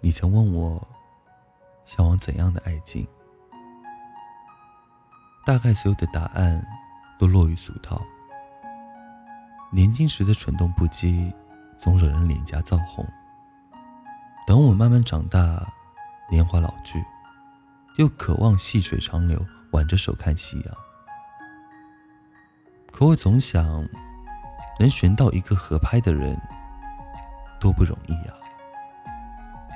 你曾问我，向往怎样的爱情？大概所有的答案都落于俗套。年轻时的蠢动不羁，总惹人脸颊燥红。等我慢慢长大，年华老去，又渴望细水长流，挽着手看夕阳。可我总想，能寻到一个合拍的人，多不容易呀。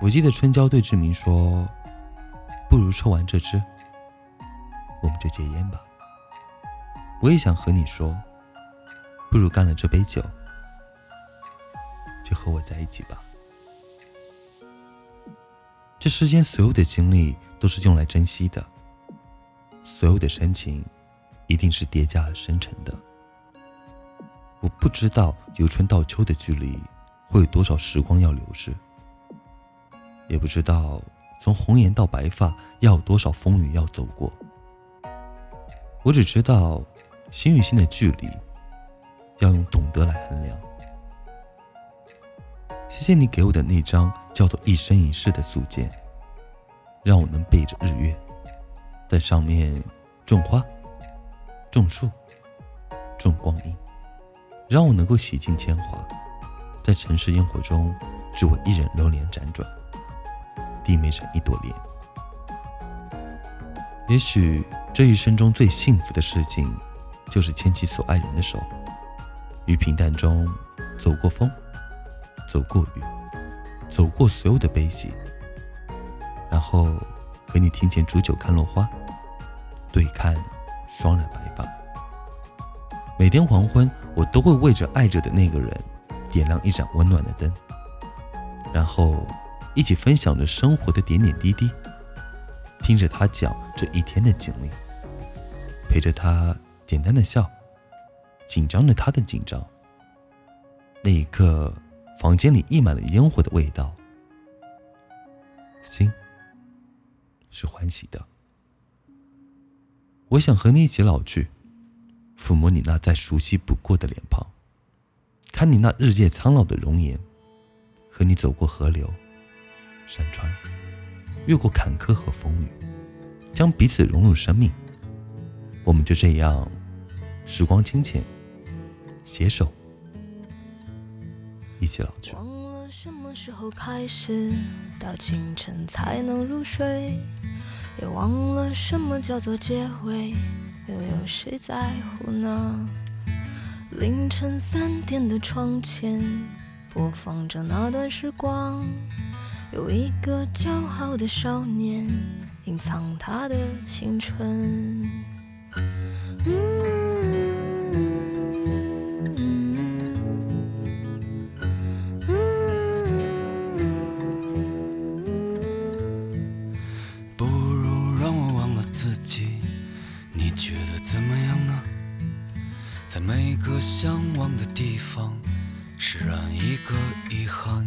我记得春娇对志明说：“不如抽完这支，我们就戒烟吧。”我也想和你说，不如干了这杯酒，就和我在一起吧。这世间所有的经历都是用来珍惜的，所有的深情一定是叠加而生成的。我不知道由春到秋的距离会有多少时光要流逝。也不知道从红颜到白发要有多少风雨要走过。我只知道，心与心的距离要用懂得来衡量。谢谢你给我的那张叫做一生一世的素笺，让我能背着日月，在上面种花、种树、种光阴，让我能够洗尽铅华，在城市烟火中只为一人流连辗转。低眉成一朵莲。也许这一生中最幸福的事情，就是牵起所爱人的手，于平淡中走过风，走过雨，走过所有的悲喜，然后和你庭前煮酒看落花，对看双染白发。每天黄昏，我都会为着爱着的那个人，点亮一盏温暖的灯，然后。一起分享着生活的点点滴滴，听着他讲这一天的经历，陪着他简单的笑，紧张着他的紧张。那一刻，房间里溢满了烟火的味道，心是欢喜的。我想和你一起老去，抚摸你那再熟悉不过的脸庞，看你那日渐苍老的容颜，和你走过河流。山川，越过坎坷和风雨，将彼此融入生命。我们就这样，时光清浅，携手一起老去。忘了什么时候开始，到清晨才能入睡，也忘了什么叫做结尾，又有谁在乎呢？凌晨三点的窗前，播放着那段时光。有一个骄傲的少年，隐藏他的青春。不如让我忘了自己，你觉得怎么样呢？在每个向往的地方，释然一个遗憾。